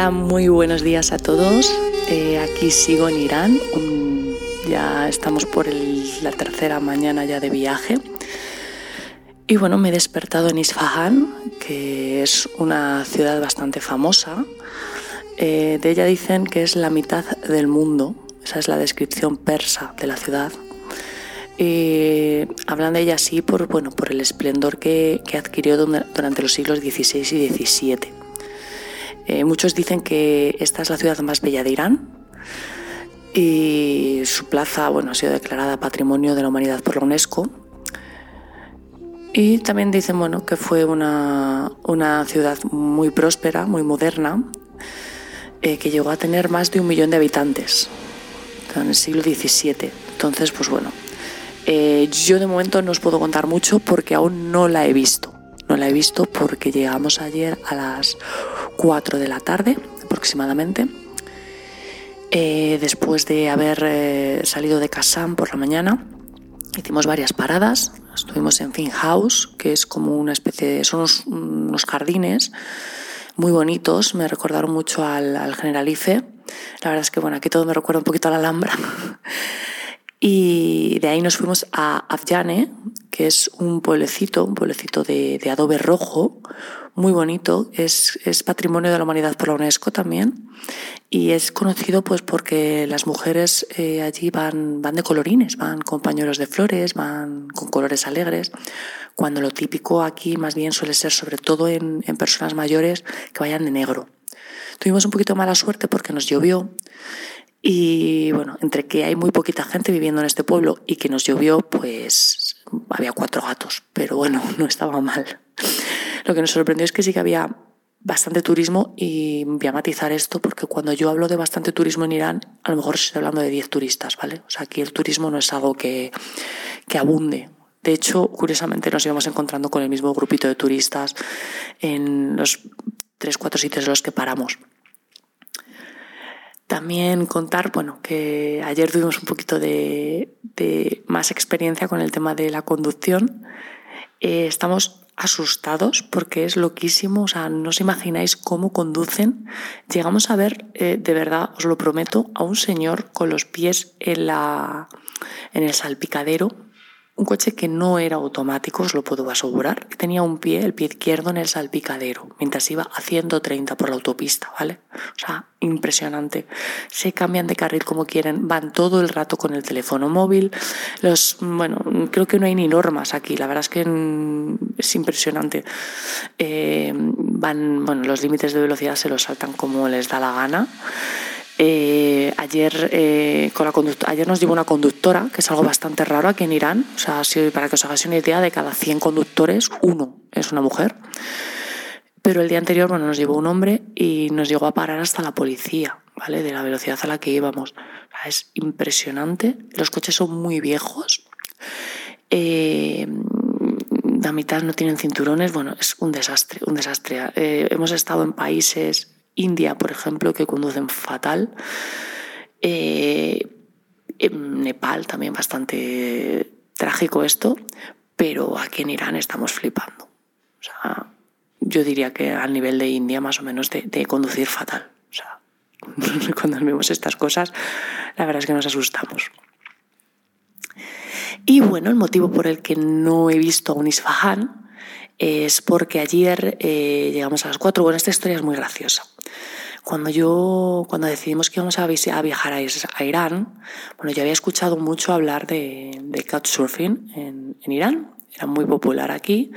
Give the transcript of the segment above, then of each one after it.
Hola, muy buenos días a todos. Eh, aquí sigo en Irán. ya estamos por la tercera mañana ya de viaje. Y bueno, me he despertado en Isfahan, que es una ciudad bastante famosa. Eh, de ella dicen que es la mitad del mundo. Esa es la descripción persa de la ciudad. Y hablan de ella así por, bueno, por el esplendor que, que adquirió durante los siglos XVI y XVII. Eh, muchos dicen que esta es la ciudad más bella de Irán y su plaza bueno, ha sido declarada Patrimonio de la Humanidad por la UNESCO. Y también dicen bueno, que fue una, ciudad muy próspera, muy moderna, eh, que llegó a tener más de un millón de habitantes en el siglo XVII. Entonces, pues bueno, eh, yo de momento no os puedo contar mucho porque aún no la he visto. No la he visto porque llegamos ayer a las 4 de la tarde aproximadamente. Eh, después de haber eh, salido de Kazán por la mañana, hicimos varias paradas. Estuvimos en Fin House, que es como una especie de. son unos, jardines muy bonitos, me recordaron mucho al, al, Generalife. La verdad es que bueno, aquí todo me recuerda un poquito a la Alhambra. y de ahí nos fuimos a Afjane, que es un pueblecito, un pueblecito de, de adobe rojo, muy bonito, es, es, patrimonio de la humanidad por la UNESCO también. Y es conocido pues porque las mujeres eh, allí van, van de colorines, van con pañuelos de flores, van con colores alegres, cuando lo típico aquí más bien suele ser sobre todo en, en personas mayores que vayan de negro. Tuvimos un poquito mala suerte porque nos llovió y bueno, entre que hay muy poquita gente viviendo en este pueblo y que nos llovió, pues había cuatro gatos, pero bueno, no estaba mal. Lo que nos sorprendió es que sí que había bastante turismo y voy a matizar esto porque cuando yo hablo de bastante turismo en Irán, a lo mejor estoy hablando de 10 turistas, ¿vale? O sea, aquí el turismo no es algo que, que abunde. De hecho, curiosamente nos íbamos encontrando con el mismo grupito de turistas en los tres, cuatro sitios en los que paramos. También contar, bueno, que ayer tuvimos un poquito de, más experiencia con el tema de la conducción. Eh, estamos asustados porque es loquísimo, o sea, no os imagináis cómo conducen. Llegamos a ver, eh, de verdad, os lo prometo, a un señor con los pies en, la, en el salpicadero un coche que no era automático, os lo puedo asegurar, que tenía un pie, el pie izquierdo en el salpicadero, mientras iba a 130 por la autopista, ¿vale? O sea, impresionante. Se cambian de carril como quieren, van todo el rato con el teléfono móvil. Los, bueno, creo que no hay ni normas aquí, la verdad es que es impresionante. Eh, van, bueno, los límites de velocidad se los saltan como les da la gana. Eh, ayer, eh, con la ayer nos llevó una conductora, que es algo bastante raro aquí en Irán. O sea, para que os hagáis una idea, de cada 100 conductores, uno es una mujer. Pero el día anterior, bueno, nos llevó un hombre y nos llegó a parar hasta la policía, ¿vale? De la velocidad a la que íbamos. es impresionante. Los coches son muy viejos. Eh, la mitad no tienen cinturones. Bueno, es un desastre, un desastre. hemos estado en países India, por ejemplo, que conducen fatal. Eh, en Nepal también bastante trágico esto, pero aquí en Irán estamos flipando. Yo diría que al nivel de India más o menos de, conducir fatal. Cuando vemos estas cosas, la verdad es que nos asustamos. Y bueno, el motivo por el que no he visto a un Isfahan es porque ayer eh, llegamos a las cuatro. Bueno, esta historia es muy graciosa. Cuando yo, cuando decidimos que íbamos a, viajar a, Irán, bueno, yo había escuchado mucho hablar de, couchsurfing en, Irán, era muy popular aquí.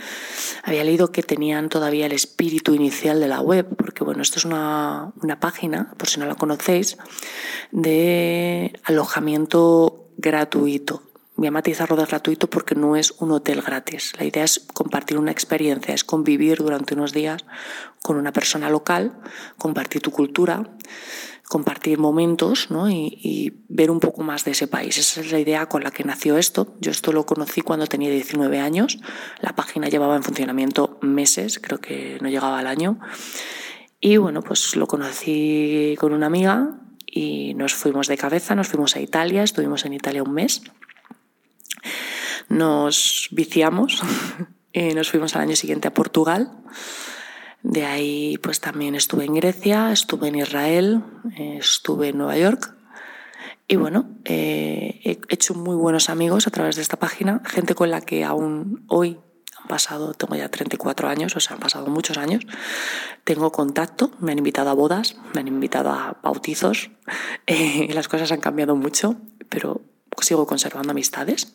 Había leído que tenían todavía el espíritu inicial de la web, porque bueno, esto es una página, por si no la conocéis, de alojamiento gratuito voy a matizarlo de gratuito porque no es un hotel gratis. La idea es compartir una experiencia, es convivir durante unos días con una persona local, compartir tu cultura, compartir momentos ¿no? y, ver un poco más de ese país. Esa es la idea con la que nació esto. Yo esto lo conocí cuando tenía 19 años. La página llevaba en funcionamiento meses, creo que no llegaba al año. Y bueno, pues lo conocí con una amiga y nos fuimos de cabeza, nos fuimos a Italia, estuvimos en Italia un mes nos viciamos y nos fuimos al año siguiente a Portugal. De ahí pues también estuve en Grecia, estuve en Israel, estuve en Nueva York. Y bueno, eh, he hecho muy buenos amigos a través de esta página, gente con la que aún hoy han pasado, tengo ya 34 años, o sea, han pasado muchos años. Tengo contacto, me han invitado a bodas, me han invitado a bautizos. Eh, las cosas han cambiado mucho, pero sigo conservando amistades.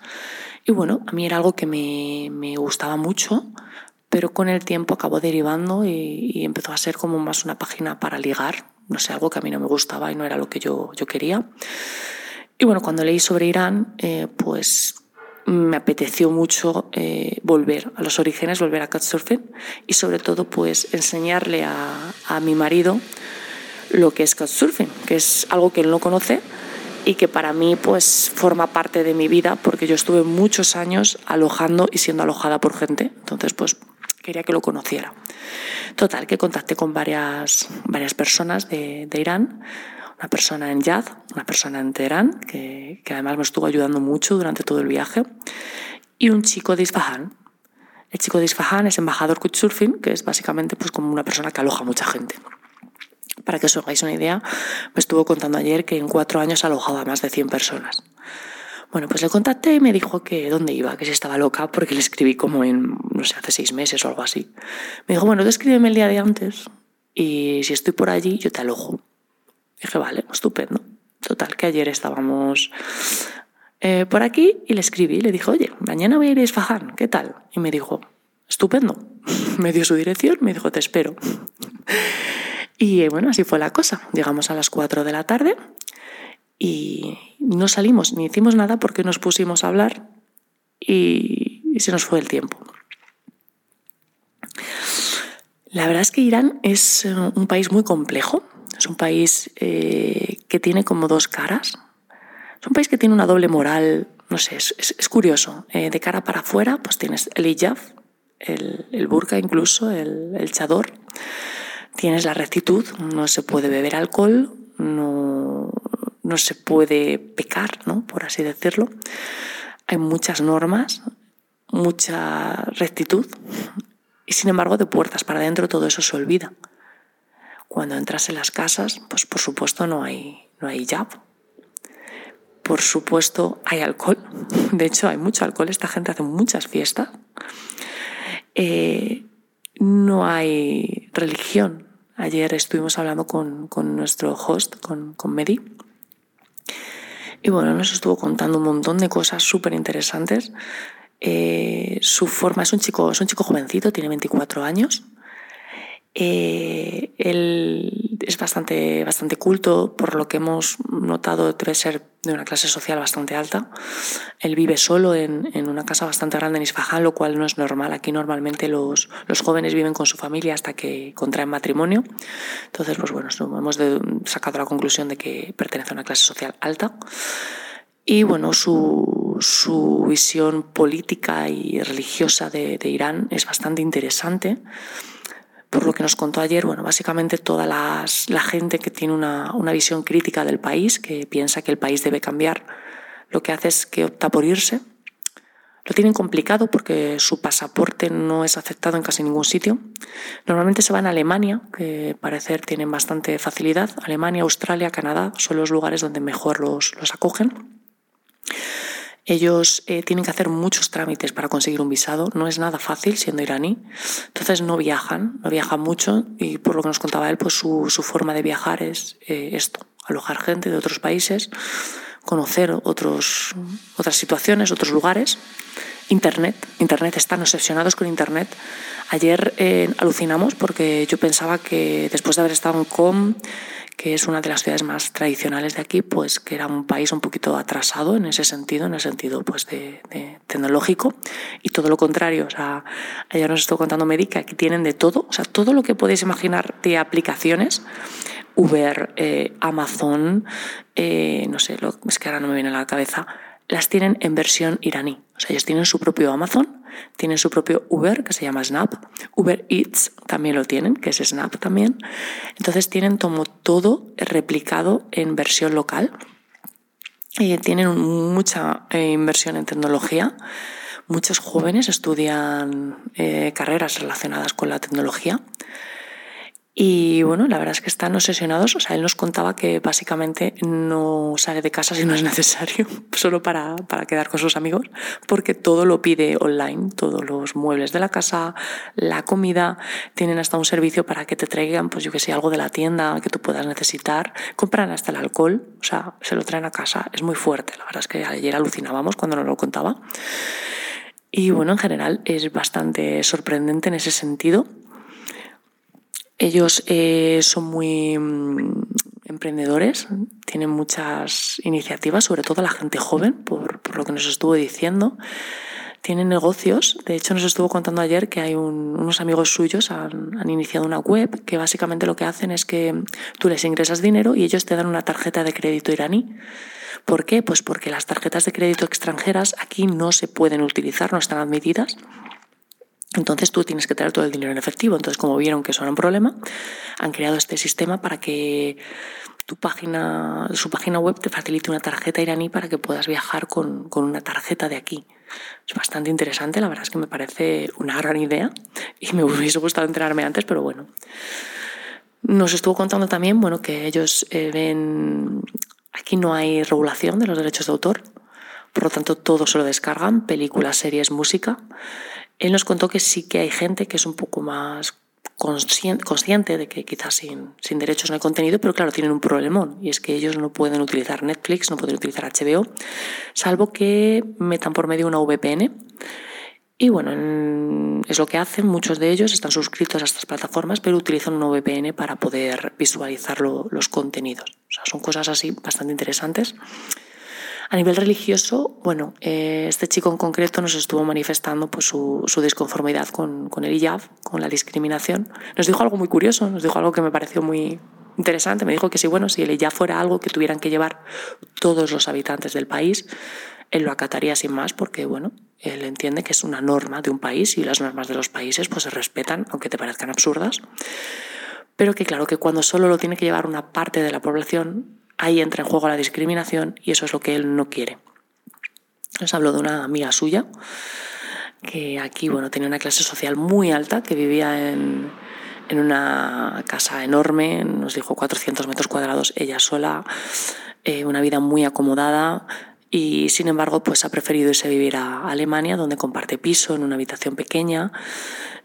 Y bueno, a mí era algo que me, me gustaba mucho, pero con el tiempo acabó derivando y, empezó a ser como más una página para ligar, no sé, algo que a mí no me gustaba y no era lo que yo, yo quería. Y bueno, cuando leí sobre Irán, eh, pues me apeteció mucho eh, volver a los orígenes, volver a Couchsurfing y sobre todo pues enseñarle a, a mi marido lo que es Couchsurfing, que es algo que él no conoce y que para mí pues forma parte de mi vida porque yo estuve muchos años alojando y siendo alojada por gente. Entonces pues quería que lo conociera. Total, que contacté con varias, varias personas de, de Irán, una persona en Yad, una persona en Teherán, que, que, además me estuvo ayudando mucho durante todo el viaje, y un chico de Isfahan. El chico de Isfahan es embajador Couchsurfing, que es básicamente pues, como una persona que aloja a mucha gente. Para que os hagáis una idea, me estuvo contando ayer que en cuatro años ha alojado a más de 100 personas. Bueno, pues le contacté y me dijo que dónde iba, que si estaba loca, porque le escribí como en, no sé, hace seis meses o algo así. Me dijo, bueno, tú escríbeme el día de antes y si estoy por allí, yo te alojo. Dije, vale, estupendo. Total, que ayer estábamos eh, por aquí y le escribí, le dije, oye, mañana voy a ir a Isfahan, ¿qué tal? Y me dijo, estupendo. me dio su dirección, me dijo, te espero. Y eh, bueno, así fue la cosa. Llegamos a las 4 de la tarde y no salimos ni hicimos nada porque nos pusimos a hablar y, se nos fue el tiempo. La verdad es que Irán es eh, un país muy complejo, es un país eh, que tiene como dos caras, es un país que tiene una doble moral, no sé, es, curioso. de cara para afuera, pues tienes el hijab, el, el burka incluso, el, el chador, tienes la rectitud, no se puede beber alcohol, no, no se puede pecar, ¿no? por así decirlo. Hay muchas normas, mucha rectitud y sin embargo de puertas para adentro todo eso se olvida. Cuando entras en las casas, pues por supuesto no hay, no hay jab. Por supuesto hay alcohol. De hecho hay mucho alcohol. Esta gente hace muchas fiestas. Eh, no hay religión. Ayer estuvimos hablando con, con nuestro host, con, con Medi. Y bueno, nos estuvo contando un montón de cosas súper interesantes. Eh, su forma es un chico, es un chico jovencito, tiene 24 años. Eh, él es bastante, bastante culto, por lo que hemos notado debe ser de una clase social bastante alta. Él vive solo en, en una casa bastante grande en Isfahan, lo cual no es normal. Aquí normalmente los, los, jóvenes viven con su familia hasta que contraen matrimonio. Entonces, pues bueno, hemos de, sacado la conclusión de que pertenece a una clase social alta. Y bueno, su, su visión política y religiosa de, de Irán es bastante interesante por lo que nos contó ayer, bueno, básicamente toda la gente que tiene una, una, visión crítica del país, que piensa que el país debe cambiar, lo que hace es que opta por irse. Lo tienen complicado porque su pasaporte no es aceptado en casi ningún sitio. Normalmente se van a Alemania, que parecer tienen bastante facilidad. Alemania, Australia, Canadá son los lugares donde mejor los, los acogen. Ellos eh, tienen que hacer muchos trámites para conseguir un visado, no es nada fácil siendo iraní, entonces no viajan, no viajan mucho y por lo que nos contaba él, pues su, su forma de viajar es eh, esto, alojar gente de otros países, conocer otros, otras situaciones, otros lugares. Internet, Internet, están obsesionados con Internet. Ayer eh, alucinamos porque yo pensaba que después de haber estado en Com, que es una de las ciudades más tradicionales de aquí, pues que era un país un poquito atrasado en ese sentido, en el sentido pues de, de tecnológico, y todo lo contrario. O sea, ayer nos estuvo contando Medi que aquí tienen de todo, o sea, todo lo que podéis imaginar de aplicaciones. Uber, eh, Amazon, eh, no sé, lo, es que ahora no me viene a la cabeza, las tienen en versión iraní. O sea, ellos tienen su propio Amazon, tienen su propio Uber, que se llama Snap. Uber Eats también lo tienen, que es Snap también. Entonces tienen como todo replicado en versión local. Y tienen mucha eh, inversión en tecnología. Muchos jóvenes estudian eh, carreras relacionadas con la tecnología. Y bueno, la verdad es que están obsesionados. O sea, él nos contaba que básicamente no sale de casa si no es necesario, solo para, para quedar con sus amigos, porque todo lo pide online, todos los muebles de la casa, la comida, tienen hasta un servicio para que te traigan, pues yo que sé, algo de la tienda que tú puedas necesitar. Compran hasta el alcohol, o sea, se lo traen a casa. Es muy fuerte. La verdad es que ayer alucinábamos cuando nos lo contaba. Y bueno, en general es bastante sorprendente en ese sentido. Ellos eh, son muy mm, emprendedores, tienen muchas iniciativas, sobre todo la gente joven, por, lo que nos estuvo diciendo. Tienen negocios, de hecho nos estuvo contando ayer que hay unos amigos suyos han, han iniciado una web que básicamente lo que hacen es que tú les ingresas dinero y ellos te dan una tarjeta de crédito iraní. ¿Por qué? Pues porque las tarjetas de crédito extranjeras aquí no se pueden utilizar, no están admitidas entonces tú tienes que traer todo el dinero en efectivo. Entonces, como vieron que eso era un problema, han creado este sistema para que tu página, su página web te facilite una tarjeta iraní para que puedas viajar con, con una tarjeta de aquí. Es bastante interesante, la verdad es que me parece una gran idea y me hubiese gustado enterarme antes, pero bueno. Nos estuvo contando también, bueno, que ellos eh, ven, aquí no hay regulación de los derechos de autor, por lo tanto todo se lo descargan, películas, series, música. Él nos contó que sí que hay gente que es un poco más consciente de que quizás sin, derechos no hay contenido, pero claro, tienen un problemón y es que ellos no pueden utilizar Netflix, no pueden utilizar HBO, salvo que metan por medio una VPN. Y bueno, es lo que hacen, muchos de ellos están suscritos a estas plataformas, pero utilizan una VPN para poder visualizar los contenidos. O sea, son cosas así bastante interesantes. A nivel religioso, bueno, eh, este chico en concreto nos estuvo manifestando pues, su, su disconformidad con, el hijab, con la discriminación. Nos dijo algo muy curioso, nos dijo algo que me pareció muy interesante. Me dijo que si, bueno, si el hijab fuera algo que tuvieran que llevar todos los habitantes del país, él lo acataría sin más porque, bueno, él entiende que es una norma de un país y las normas de los países pues se respetan, aunque te parezcan absurdas. Pero que claro que cuando solo lo tiene que llevar una parte de la población, ahí entra en juego la discriminación y eso es lo que él no quiere. Nos habló de una amiga suya que aquí bueno, tenía una clase social muy alta, que vivía en, en una casa enorme, nos dijo 400 metros cuadrados, ella sola, eh, una vida muy acomodada, y sin embargo pues ha preferido irse a vivir a Alemania donde comparte piso en una habitación pequeña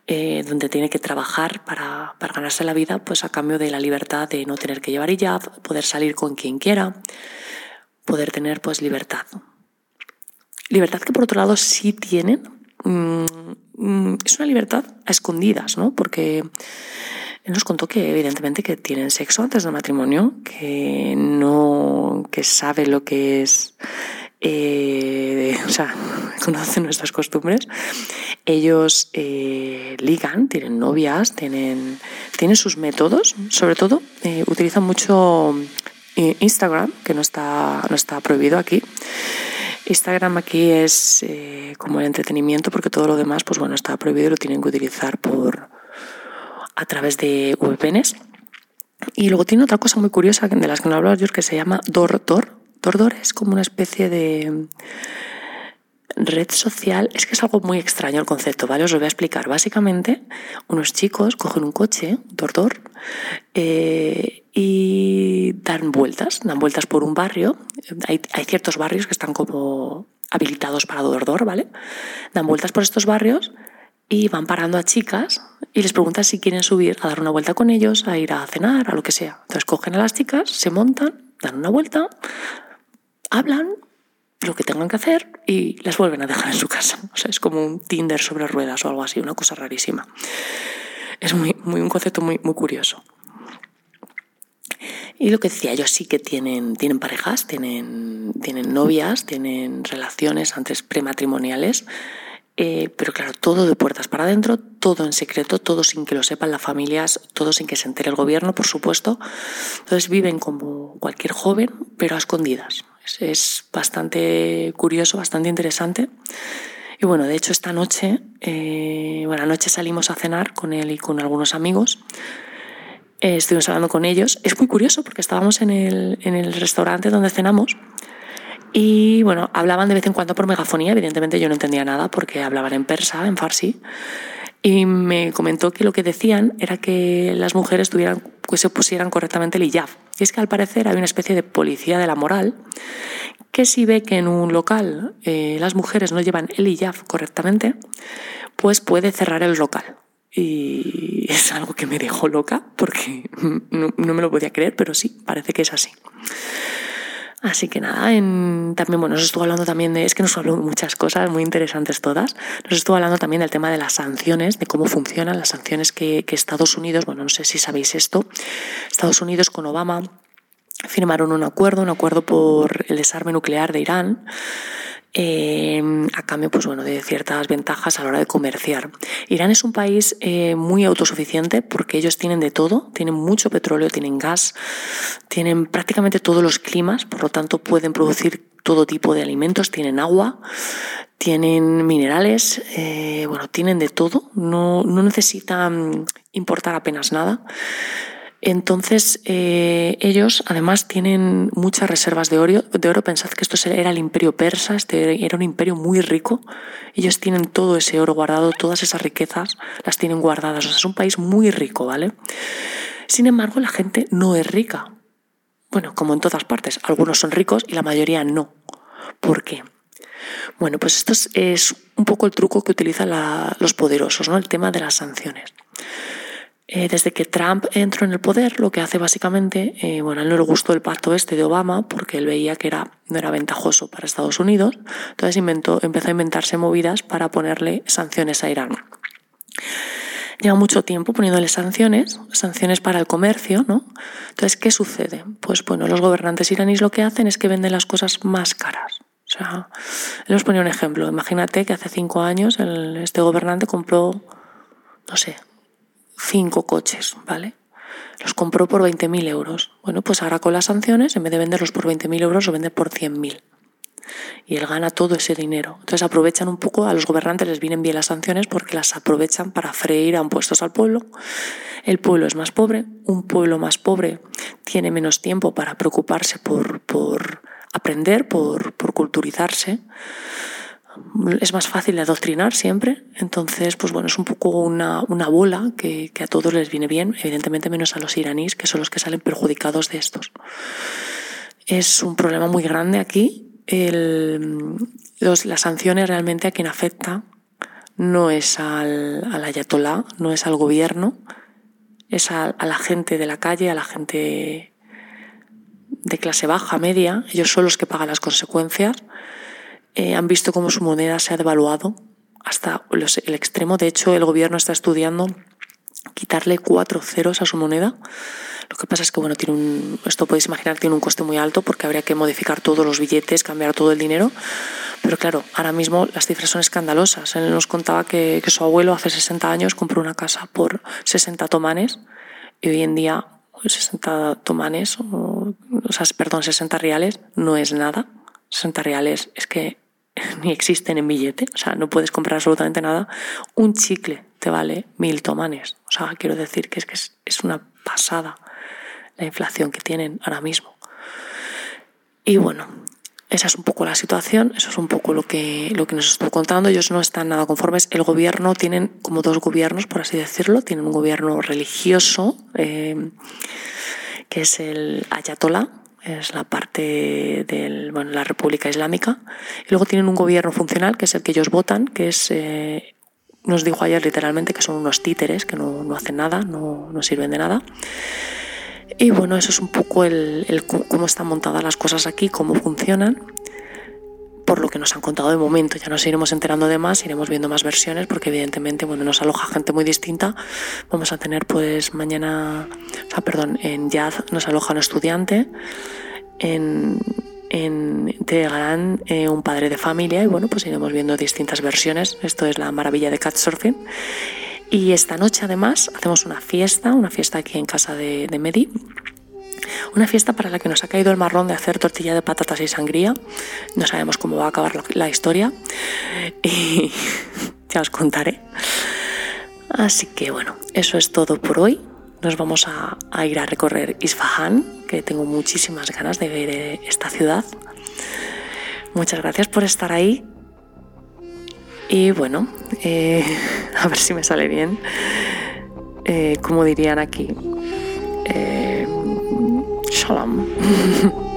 eh, donde tiene que trabajar para, para, ganarse la vida, pues a cambio de la libertad de no tener que llevar hijab, poder salir con quien quiera, poder tener pues libertad. Libertad que por otro lado sí tienen, mm, mm, es una libertad a escondidas, ¿no? Porque él nos contó que evidentemente que tienen sexo antes del matrimonio, que no, que sabe lo que es eh, o sea, conocen nuestras costumbres. Ellos eh, ligan, tienen novias, tienen, tienen sus métodos, sobre todo eh, utilizan mucho Instagram, que no está, no está prohibido aquí. Instagram aquí es como el entretenimiento porque todo lo demás, pues bueno, está prohibido y lo tienen que utilizar por, a través de VPNs. Y luego tiene otra cosa muy curiosa de las que no hablo yo que se llama DorDor, Tordor es como una especie de red social. Es que es algo muy extraño el concepto, ¿vale? Os lo voy a explicar. Básicamente, unos chicos cogen un coche, Tordor, eh, y dan vueltas, dan vueltas por un barrio. Hay, hay ciertos barrios que están como habilitados para Tordor, ¿vale? Dan vueltas por estos barrios y van parando a chicas y les preguntan si quieren subir a dar una vuelta con ellos, a ir a cenar, a lo que sea. Entonces cogen a las chicas, se montan, dan una vuelta, hablan lo que tengan que hacer y las vuelven a dejar en su casa. O sea, es como un Tinder sobre ruedas o algo así, una cosa rarísima. Es muy, muy un concepto muy, muy curioso. Y lo que decía, ellos sí que tienen, tienen parejas, tienen, tienen novias, tienen relaciones antes prematrimoniales, eh, pero claro, todo de puertas para adentro, todo en secreto, todo sin que lo sepan las familias, todo sin que se entere el gobierno, por supuesto. Entonces viven como cualquier joven, pero a escondidas. Es, bastante curioso, bastante interesante. Y bueno, de hecho esta noche, eh, bueno, anoche salimos a cenar con él y con algunos amigos. Eh, estuvimos hablando con ellos. Es muy curioso porque estábamos en el, en el restaurante donde cenamos y bueno, hablaban de vez en cuando por megafonía. Evidentemente yo no entendía nada porque hablaban en persa, en farsi. Y me comentó que lo que decían era que las mujeres tuvieran, que se pusieran correctamente el hijab. Y es que al parecer hay una especie de policía de la moral que si ve que en un local eh, las mujeres no llevan el hijab correctamente, pues puede cerrar el local. Y es algo que me dejó loca porque no, no me lo podía creer, pero sí, parece que es así. Así que nada, en, también bueno, nos estuvo hablando también de, es que nos habló muchas cosas muy interesantes todas. Nos estuvo hablando también del tema de las sanciones, de cómo funcionan las sanciones que, que Estados Unidos, bueno, no sé si sabéis esto, Estados Unidos con Obama firmaron un acuerdo, un acuerdo por el desarme nuclear de Irán Em, a cambio pues, bueno, de ciertas ventajas a la hora de comerciar. Irán es un país eh, muy autosuficiente porque ellos tienen de todo, tienen mucho petróleo, tienen gas, tienen prácticamente todos los climas, por lo tanto pueden producir todo tipo de alimentos, tienen agua, tienen minerales, eh, bueno, tienen de todo, no, no necesitan importar apenas nada. Entonces, eh, ellos además tienen muchas reservas de oro, de oro. Pensad que esto era el imperio persa, este era un imperio muy rico. Ellos tienen todo ese oro guardado, todas esas riquezas las tienen guardadas. O sea, es un país muy rico, ¿vale? Sin embargo, la gente no es rica. Bueno, como en todas partes, algunos son ricos y la mayoría no. ¿Por qué? Bueno, pues esto es, un poco el truco que utilizan los poderosos, ¿no? El tema de las sanciones. Eh, desde que Trump entró en el poder, lo que hace básicamente, eh, bueno, él no le gustó el pacto este de Obama porque él veía que era, no era ventajoso para Estados Unidos, entonces inventó, empezó a inventarse movidas para ponerle sanciones a Irán. Lleva mucho tiempo poniéndole sanciones, sanciones para el comercio, ¿no? Entonces, ¿qué sucede? Pues bueno, los gobernantes iraníes lo que hacen es que venden las cosas más caras. O sea, ponía un ejemplo. Imagínate que hace cinco años este gobernante compró, no sé, cinco coches, ¿vale? Los compró por 20.000 euros. Bueno, pues ahora con las sanciones, en vez de venderlos por 20.000 euros, lo vende por 100.000. Y él gana todo ese dinero. Entonces aprovechan un poco, a los gobernantes les vienen bien las sanciones porque las aprovechan para freír a impuestos al pueblo. El pueblo es más pobre, un pueblo más pobre tiene menos tiempo para preocuparse por, por aprender, por, por culturizarse es más fácil adoctrinar siempre. Entonces, pues bueno, es un poco una, bola que, a todos les viene bien, evidentemente menos a los iraníes, que son los que salen perjudicados de estos. Es un problema muy grande aquí. las sanciones realmente a quien afecta no es al, al ayatolá, no es al gobierno, es a, a la gente de la calle, a la gente de clase baja, media. Ellos son los que pagan las consecuencias eh, han visto cómo su moneda se ha devaluado hasta el extremo. De hecho, el gobierno está estudiando quitarle cuatro ceros a su moneda. Lo que pasa es que, bueno, tiene un, esto podéis imaginar, tiene un coste muy alto porque habría que modificar todos los billetes, cambiar todo el dinero. Pero claro, ahora mismo las cifras son escandalosas. Él nos contaba que, que su abuelo hace 60 años compró una casa por 60 tomanes y hoy en día 60 tomanes, o, o sea, perdón, 60 reales no es nada. 60 reales es que ni existen en billete, o sea, no puedes comprar absolutamente nada. Un chicle te vale mil tomanes. O sea, quiero decir que es que es, una pasada la inflación que tienen ahora mismo. Y bueno, esa es un poco la situación, eso es un poco lo que, lo que nos estuvo contando. Ellos no están nada conformes. El gobierno, tienen como dos gobiernos, por así decirlo. Tienen un gobierno religioso, eh, que es el Ayatollah, es la parte de bueno, la República Islámica. Y luego tienen un gobierno funcional, que es el que ellos votan, que es, eh, nos dijo ayer literalmente que son unos títeres, que no, no hacen nada, no, no, sirven de nada. Y bueno, eso es un poco el, el, cómo están montadas las cosas aquí, cómo funcionan por lo que nos han contado de momento. Ya nos iremos enterando de más, iremos viendo más versiones, porque evidentemente, bueno, nos aloja gente muy distinta. Vamos a tener, pues, mañana, perdón, en Yaz nos aloja un estudiante, en, en Teherán eh, un padre de familia, y bueno, pues iremos viendo distintas versiones. Esto es la maravilla de Catsurfing. Y esta noche, además, hacemos una fiesta, una fiesta aquí en casa de, de una fiesta para la que nos ha caído el marrón de hacer tortilla de patatas y sangría. No sabemos cómo va a acabar la historia y ya os contaré. Así que bueno, eso es todo por hoy. Nos vamos a, ir a recorrer Isfahan, que tengo muchísimas ganas de ver eh, esta ciudad. Muchas gracias por estar ahí. Y bueno, eh, a ver si me sale bien. Eh, como dirían aquí. Eh, shalom.